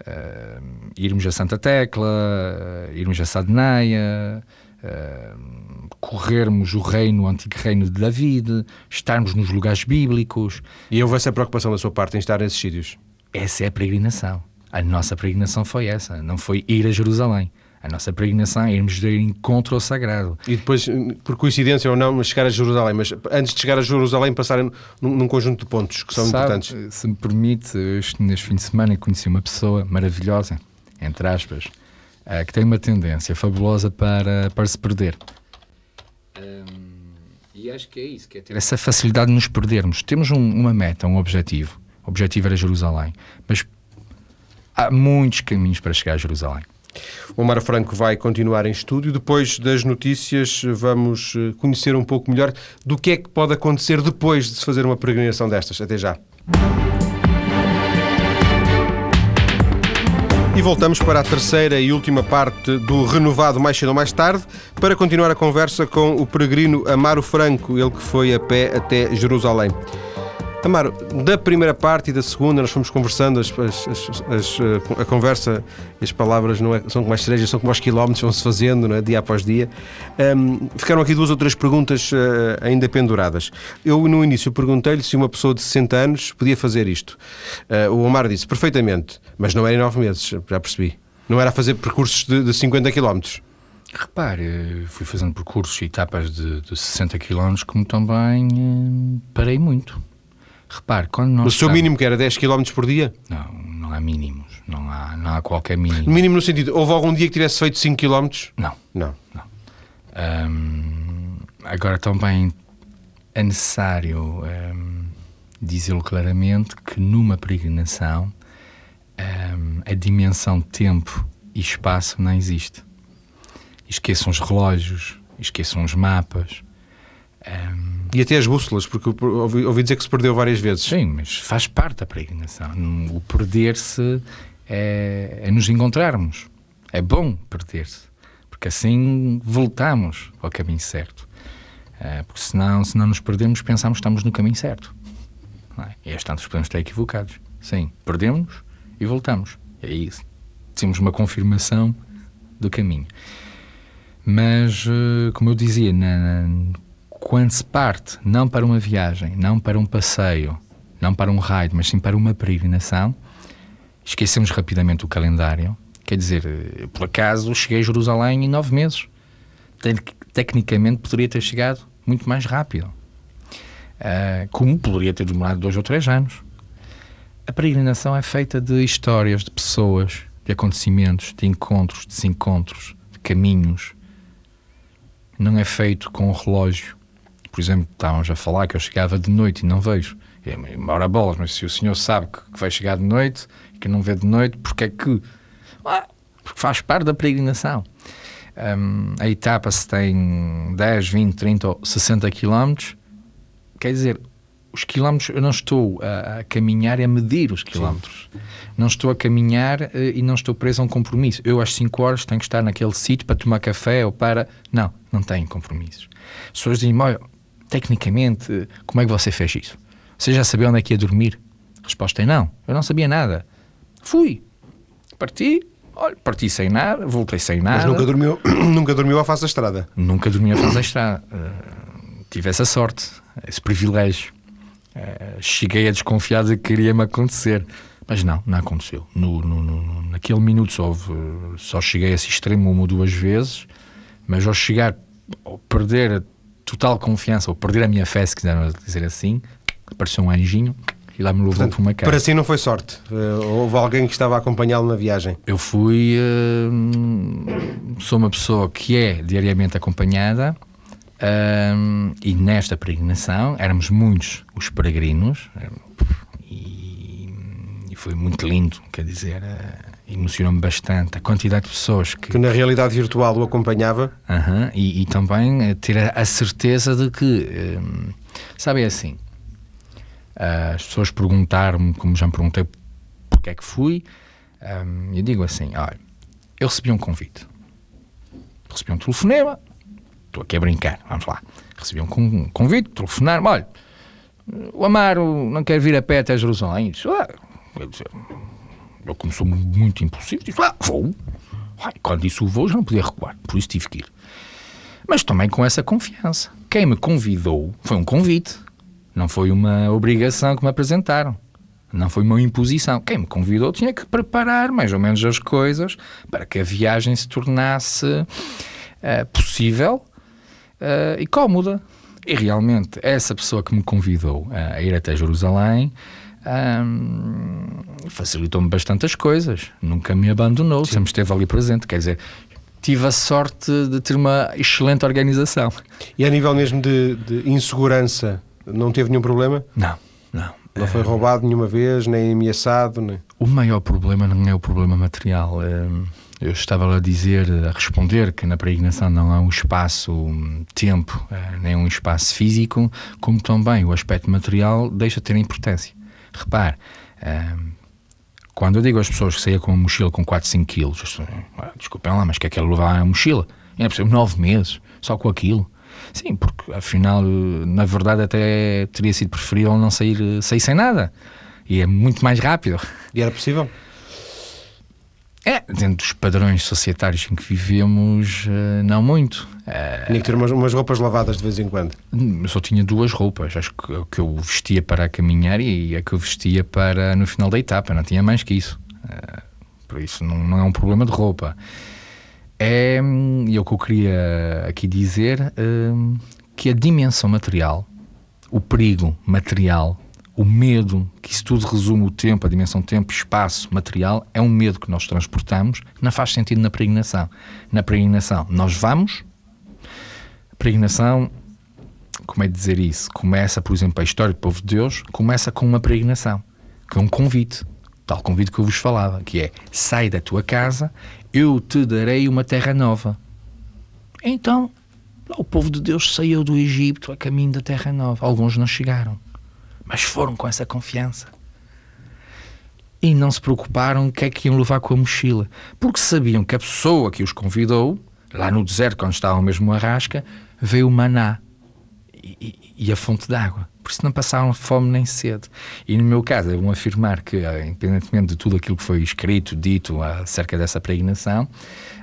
uh, irmos a Santa Tecla, uh, irmos a Sadeneia, uh, corrermos o reino, o antigo reino de David, estarmos nos lugares bíblicos. E houve essa preocupação da sua parte em estar nesses sítios? Essa é a peregrinação. A nossa peregrinação foi essa, não foi ir a Jerusalém. A nossa peregrinação é irmos de encontro ao sagrado. E depois, por coincidência ou não, chegar a Jerusalém. Mas antes de chegar a Jerusalém, passarem num, num conjunto de pontos que são Sabe, importantes. Se me permite, este, neste fim de semana conheci uma pessoa maravilhosa, entre aspas, uh, que tem uma tendência fabulosa para, para se perder. Um, e acho que é isso, que é ter essa facilidade de nos perdermos. Temos um, uma meta, um objetivo. O objetivo era Jerusalém. Mas há muitos caminhos para chegar a Jerusalém. O Omar Franco vai continuar em estúdio. Depois das notícias, vamos eh, conhecer um pouco melhor do que é que pode acontecer depois de se fazer uma peregrinação destas. Até já. E voltamos para a terceira e última parte do Renovado Mais Cedo ou Mais Tarde para continuar a conversa com o peregrino Amaro Franco, ele que foi a pé até Jerusalém. Amaro, da primeira parte e da segunda nós fomos conversando, as, as, as, a conversa e as palavras não é, são como as cerejas, são como os quilómetros, vão-se fazendo é? dia após dia. Um, ficaram aqui duas ou três perguntas uh, ainda penduradas. Eu, no início, perguntei-lhe se uma pessoa de 60 anos podia fazer isto. Uh, o Omar disse, perfeitamente, mas não era em nove meses, já percebi. Não era fazer percursos de, de 50 quilómetros. Repare, fui fazendo percursos e etapas de, de 60 km, como também eh, parei muito. Repare, quando nós. O seu mínimo que era 10 km por dia? Não, não há mínimos. Não há, não há qualquer mínimo. Mínimo no sentido, houve algum dia que tivesse feito 5 km? Não. Não. não. agora também é necessário dizê-lo claramente que numa peregrinação a dimensão tempo e espaço não existe. Esqueçam os relógios, esqueçam os mapas. Um, e até as bússolas, porque ouvi, ouvi, dizer que se perdeu várias vezes. Sim, mas faz parte da peregrinação. O perder-se é, é, nos encontrarmos. É bom perder-se, porque assim voltamos ao caminho certo. É, porque senão, se não nos perdemos, pensamos que estamos no caminho certo. É? E às podemos estar equivocados. Sim, perdemos e voltamos. E aí temos uma confirmação do caminho. Mas, eh, como eu dizia, na, quando se parte não para uma viagem, não para um passeio, não para um raid, mas sim para uma peregrinação, esquecemos rapidamente o calendário. Quer dizer, por acaso cheguei a Jerusalém em nove meses. Tecnicamente poderia ter chegado muito mais rápido. uh, como poderia ter demorado dois ou três anos. A peregrinação é feita de histórias, de pessoas, de acontecimentos, de encontros, desencontros, de caminhos. Não é feito com o relógio. Por exemplo, estávamos a falar que eu chegava de noite e não vejo. É, ora bolas, mas se o senhor sabe que, vai chegar de noite e que não vê de noite, porque é que. Ah, porque faz parte da peregrinação. Um, a etapa se tem 10, 20, 30 ou 60 quilómetros, quer dizer, os quilómetros, eu não estou a, a caminhar e a medir os quilómetros. Sim. Não estou a caminhar uh, e não estou preso a um compromisso. Eu, às 5 horas, tenho que estar naquele sítio para tomar café ou para. Não, não tenho compromissos. As pessoas dizem, tecnicamente, como é que você fez isso? Você já sabia onde é que ia dormir? Resposta é não. Eu não sabia nada. Fui. Parti. Olha, parti sem nada, voltei sem nada. Mas nunca dormiu, nunca dormiu à face da estrada? Nunca dormi à face da estrada. Uh, tive essa sorte, esse privilégio. Uh, cheguei a desconfiar de que queria-me acontecer. Mas não, não aconteceu. No, no, no, naquele minuto só, só cheguei a esse extremo uma ou duas vezes, mas ao chegar, ao perder a total confiança, ou perder a minha fé, se quisermos dizer assim, apareceu um anjinho e lá me levou Portanto, para uma casa. Para si não foi sorte? Uh, houve alguém que estava a acompanhá-lo na viagem? Eu fui. Uh, sou uma pessoa que é diariamente acompanhada. Uh, e nesta peregrinação éramos muitos os peregrinos e, e foi muito lindo, quer dizer, emocionou-me bastante a quantidade de pessoas que, que na realidade virtual o acompanhava -huh, e, e, também ter a, certeza de que, sabe, é assim, Uh, as pessoas perguntaram-me, como já me perguntei, porque é que fui. Um, eu digo assim: olha, eu recebi um convite. Recebi um telefonema. Estou aqui a brincar, vamos lá. Recebi um convite, telefonar-me: olha, o Amaro não quer vir a pé até Jerusalém. Disse, ah, eu, sou muito impulsivo, disse: ah, vou. Quando disse o voo, já não podia recuar, por isso tive que ir. Mas também com essa confiança. Quem me convidou foi um convite. Não foi uma obrigação que me apresentaram. Não foi uma imposição. Quem me convidou tinha que preparar mais ou menos as coisas para que a viagem se tornasse uh, possível uh, e cómoda. E realmente, essa pessoa que me convidou uh, a ir até Jerusalém um, facilitou-me bastante as coisas. Nunca me abandonou, Sim. sempre esteve ali presente. Quer dizer, tive a sorte de ter uma excelente organização. E a nível mesmo de, de insegurança, não teve nenhum problema? Não, não. Não foi roubado nenhuma vez, nem ameaçado? Nem... O maior problema não é o problema material. Eu estava a dizer, a responder que na peregrinação não há um espaço-tempo, eh, nem um espaço físico, como também o aspecto material deixa de ter importância. Repare, quando eu digo às pessoas que saia com uma mochila com 4, 5 quilos, ah, desculpem lá, mas que é que ele levar a mochila? É, por exemplo, 9 meses, só com aquilo. Sim, porque afinal, na verdade, até teria sido preferível não sair, sair sem nada. E é muito mais rápido. E era possível? É, dentro dos padrões societários em que vivemos, eh, não muito. Tinha que ter umas, umas, roupas lavadas de vez em quando? Eu só tinha duas roupas, acho que a que eu vestia para caminhar e a que eu vestia para no final da etapa, não tinha mais que isso. Eh, por isso não, não é um problema de roupa é, e é o que eu queria aqui dizer, que a dimensão material, o perigo material, o medo, que isso tudo resume o tempo, a dimensão tempo, espaço, material, é um medo que nós transportamos, não faz sentido na peregrinação. Na peregrinação, nós vamos, a peregrinação, como é dizer isso? Começa, por exemplo, a história do povo de Deus, começa com uma peregrinação, que é um convite, tal convite que eu vos falava, que é sai da tua casa eu te darei uma terra nova. Então, o povo de Deus saiu do Egito a caminho da terra nova. Alguns não chegaram, mas foram com essa confiança. E não se preocuparam o que é que iam levar com a mochila, porque sabiam que a pessoa que os convidou, lá no deserto, quando estavam mesmo a rasca, veio o maná e, e, a fonte d'água por isso não passaram fome nem sede. E no meu caso, é bom afirmar que, independentemente de tudo aquilo que foi escrito, dito acerca dessa pregnação,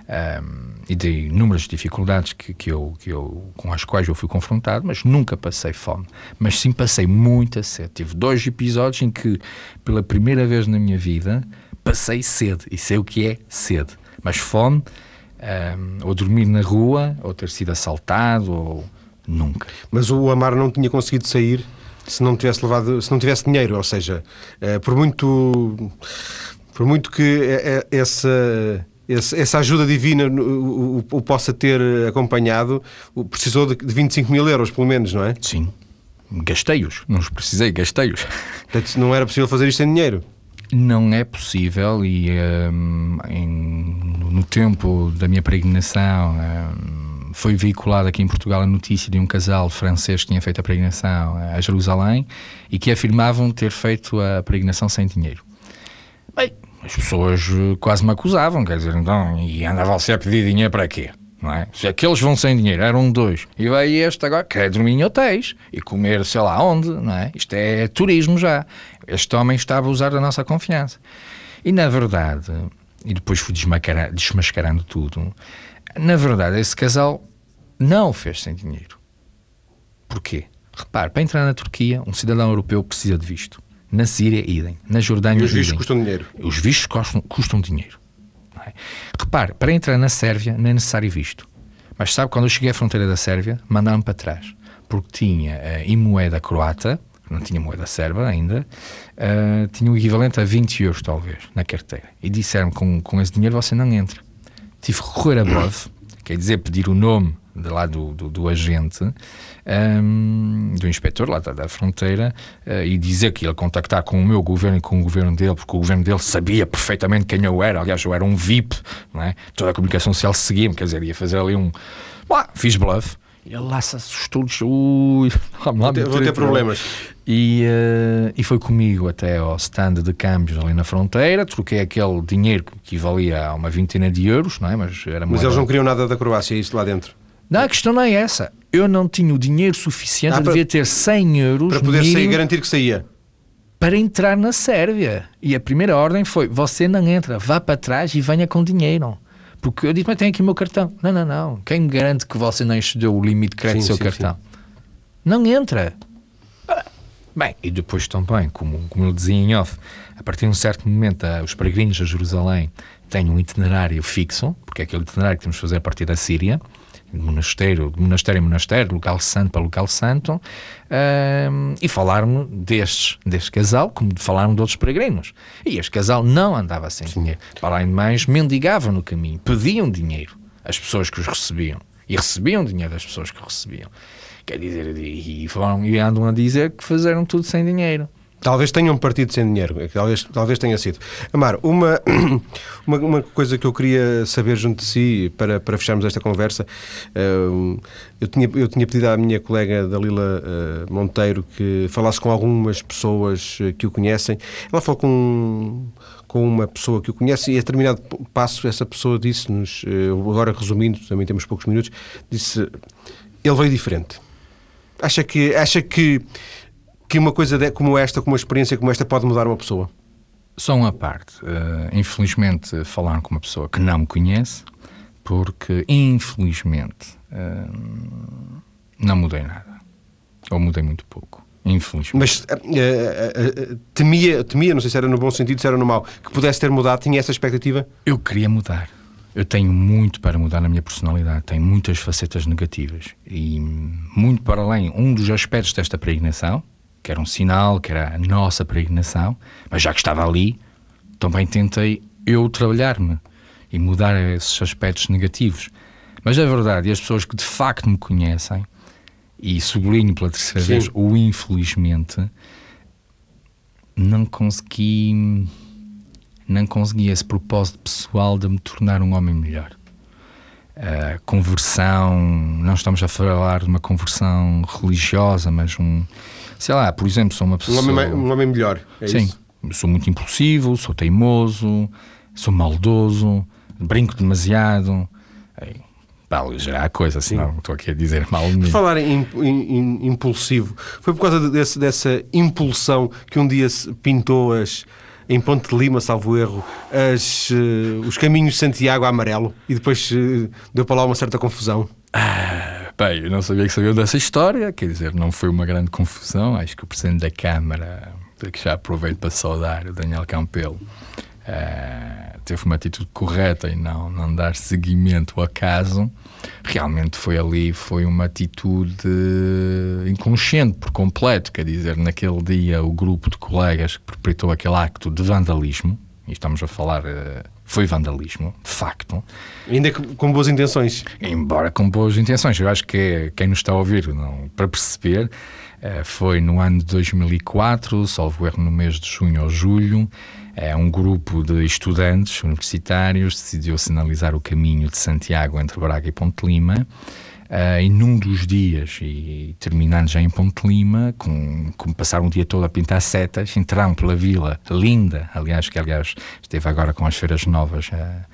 um, e de inúmeras dificuldades que, que, eu, que eu, com as quais eu fui confrontado, mas nunca passei fome. Mas sim passei muita sede. Tive dois episódios em que, pela primeira vez na minha vida, passei sede. E sei o que é sede. Mas fome, um, ou dormir na rua, ou ter sido assaltado, ou Nunca. Mas o Amar não tinha conseguido sair Se não tivesse levado, se não tivesse dinheiro, ou seja, eh, por muito, por muito que eh, eh, essa ajuda divina o, o, o, possa ter acompanhado, precisou de 25 mil euros, pelo menos, não é? Sim. Gastei-os. Não os precisei, gastei-os. Portanto, não era possível fazer isto sem dinheiro? Não é possível e um, em, no tempo da minha peregrinação um, foi veiculada aqui em Portugal a notícia de um casal francês que tinha feito a peregrinação a Jerusalém e que afirmavam ter feito a peregrinação sem dinheiro. Bem, as pessoas eh, quase me acusavam, quer dizer, então, e andava você a pedir dinheiro para quê? Não é? Se aqueles vão sem dinheiro, eram dois, e vai este agora, quer dormir em hotéis e comer sei lá onde, não é? Isto é turismo já. Este homem estava a usar da nossa confiança. E na verdade, e depois fui desmascarando tudo, na verdade, esse casal não fez sem dinheiro. Porquê? Repare, para entrar na Turquia, um cidadão europeu precisa de visto. Na Síria, idem. Na Jordânia, e os vistos idem. custam dinheiro. Os vistos custam, custam dinheiro. É? Repare, para entrar na Sérvia não é necessário visto. Mas sabe, quando eu cheguei à fronteira da Sérvia, mandaram-me para trás. Porque tinha uh, em moeda croata, não tinha moeda serba ainda, uh, tinha o equivalente a 20 euros, talvez, na carteira. E disseram com, com esse dinheiro você não entra. Tive que recorrer a BOV, quer dizer, pedir o nome de lá do, do, do agente, um, do inspetor lá da, da fronteira, uh, e dizer que ele contactar com o meu governo e com o governo dele, porque o governo dele sabia perfeitamente quem eu era. Aliás, eu era um VIP, não é? toda a comunicação social seguia-me, quer dizer, ia fazer ali um. Bah, fiz bluff. Ele lá se assustou, ui, lá, vou ter, vou ter problemas. E, uh, e foi comigo até ao stand de câmbios ali na fronteira, troquei aquele dinheiro que equivalia a uma vintena de euros, não é? Mas, era Mas eles não queriam nada da Croácia, isso lá dentro? Não, a questão não é essa. Eu não tinha o dinheiro suficiente, ah, para, devia ter 100 euros. Para poder sair, garantir que saía. Para entrar na Sérvia. E a primeira ordem foi: você não entra, vá para trás e venha com dinheiro. Porque eu disse, mas tem aqui o meu cartão. Não, não, não. Quem garante que você não excedeu o limite de crédito do seu sim, cartão? Sim. Não entra. Bem, e depois também, como, como eu dizia em off, a partir de um certo momento, os peregrinos a Jerusalém têm um itinerário fixo, porque é aquele itinerário que temos de fazer a partir da Síria, de monastério, de monastério em monastério, local santo para local santo, e falar-me destes, deste casal, como de falar-me de outros peregrinos. E este casal não andava sem Sim. dinheiro. Para além de mais, mendigavam no caminho, pediam dinheiro às pessoas que os recebiam. E recebiam dinheiro das pessoas que recebiam. Quer dizer, e, foram, e andam a dizer que fizeram tudo sem dinheiro. Talvez tenham partido sem dinheiro, talvez, talvez tenha sido. Amar, uma, uma, uma, coisa que eu queria saber junto de si, para, para fecharmos esta conversa, uh, eu, tinha, eu tinha pedido à minha colega Dalila uh, Monteiro que falasse com algumas pessoas eh, que o conhecem. Ela falou com, com uma pessoa que o conhece e a determinado passo essa pessoa disse-nos, uh, agora resumindo, também temos poucos minutos, disse, ele veio diferente. Acha que, acha que que uma coisa como esta, com uma experiência como esta, pode mudar uma pessoa? Só uma parte. Uh, infelizmente, falar com uma pessoa que não me conhece, porque, infelizmente, uh, não mudei nada. Ou mudei muito pouco. Infelizmente. Mas uh, temia, temia, não sei se era no bom sentido, se era no mau, que pudesse ter mudado, tinha essa expectativa? Eu queria mudar. Eu tenho muito para mudar na minha personalidade, tenho muitas facetas negativas e muito para além. Um dos aspectos desta pregnação, que era um sinal, que era a nossa peregrinação, mas já que estava ali, também tentei eu trabalhar-me e mudar esses aspectos negativos. Mas é verdade, e as pessoas que de facto me conhecem, e sublinho pela terceira Sim. vez, o infelizmente, não consegui não consegui esse propósito pessoal de me tornar um homem melhor. A conversão, não estamos a falar de uma conversão religiosa, mas um, sei lá, por exemplo, sou uma pessoa. Um homem, um homem melhor. É Sim. Isso? Sou muito impulsivo, sou teimoso, sou maldoso, brinco demasiado. Ei, para aligerar a coisa, senão estou aqui a dizer mal de mim. Por falar em, em, impulsivo, foi por causa desse, dessa impulsão que um dia pintou as, em Ponte de Lima, salvo erro, as, uh, os caminhos de Santiago a amarelo e depois uh, deu para lá uma certa confusão? Ah Bem, eu não sabia que sabiam dessa história, quer dizer, não foi uma grande confusão. Acho que o Presidente da Câmara, que já aproveito para saudar, o Daniel Campelo, uh, teve uma atitude correta e não, não dar seguimento ao caso, realmente foi ali, foi uma atitude inconsciente por completo, quer dizer, naquele dia o grupo de colegas que perpetrou aquele acto de vandalismo, e estamos a falar, uh, foi vandalismo, de facto. Ainda com boas intenções. Embora com boas intenções, eu acho que quem nos está a ouvir, não, para perceber, uh, foi no ano de 2004, salvo erro no mês de junho ou julho, é um grupo de estudantes universitários decidiu sinalizar o caminho de Santiago entre Braga e Ponte Lima. Uh, dos dias, e terminando já em Ponte Lima, com, com passar um dia todo a pintar setas, entraram pela vila, linda, aliás, que aliás esteve agora com as feiras novas uh,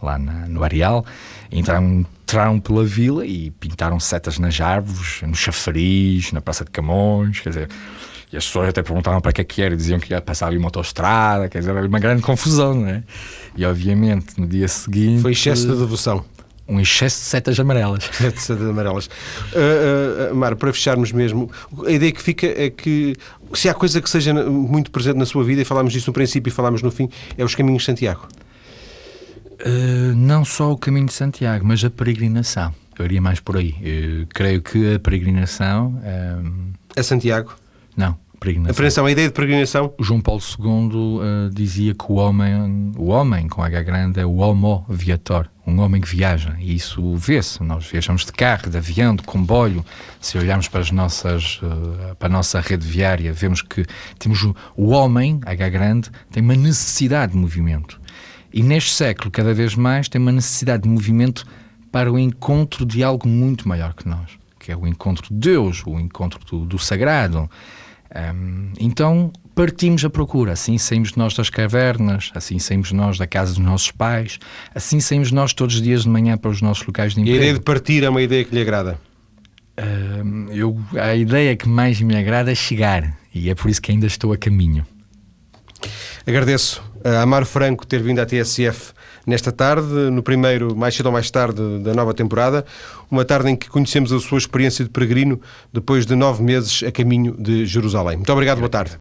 lá na, no Areal, entraram, entraram pela vila e pintaram setas nas árvores, no chafariz, na Praça de Camões, quer dizer, e as pessoas até perguntavam para que é que era, diziam que ia passar ali uma autostrada, quer dizer, era uma grande confusão, não é? E obviamente no dia seguinte. Foi excesso de devoção. Um excesso de setas amarelas. de setas amarelas. Uh, uh, Mar, para fecharmos mesmo, a ideia que fica é que se há coisa que seja muito presente na sua vida, e falámos disso no princípio e falámos no fim, é os caminhos de Santiago. Uh, não só o caminho de Santiago, mas a peregrinação. Eu iria mais por aí. Eu creio que a peregrinação. A Santiago? Não, peregrinação. A peregrinação, a ideia de peregrinação? O João Paulo II uh, dizia que o homem, o homem com H grande é o homo viator, um homem que viaja. E isso vê-se. Nós viajamos de carro, de avião, de comboio. Se olharmos para, as nossas, uh, para a nossa rede viária, vemos que temos o homem, H grande, tem uma necessidade de movimento. E neste século, cada vez mais, tem uma necessidade de movimento para o encontro de algo muito maior que nós, que é o encontro de Deus, o encontro do, do sagrado. Um, então partimos a procura, assim saímos nós das cavernas, assim saímos nós da casa dos nossos pais, assim saímos nós todos os dias de manhã para os nossos locais de emprego. E a ideia de partir é uma ideia que lhe agrada? Um, eu, a ideia que mais me agrada é chegar, e é por isso que ainda estou a caminho. Agradeço a Amaro Franco ter vindo à TSF nesta tarde, no primeiro, mais cedo ou mais tarde, da nova temporada. Uma tarde em que conhecemos a sua experiência de peregrino depois de nove meses a caminho de Jerusalém. Muito obrigado, boa tarde.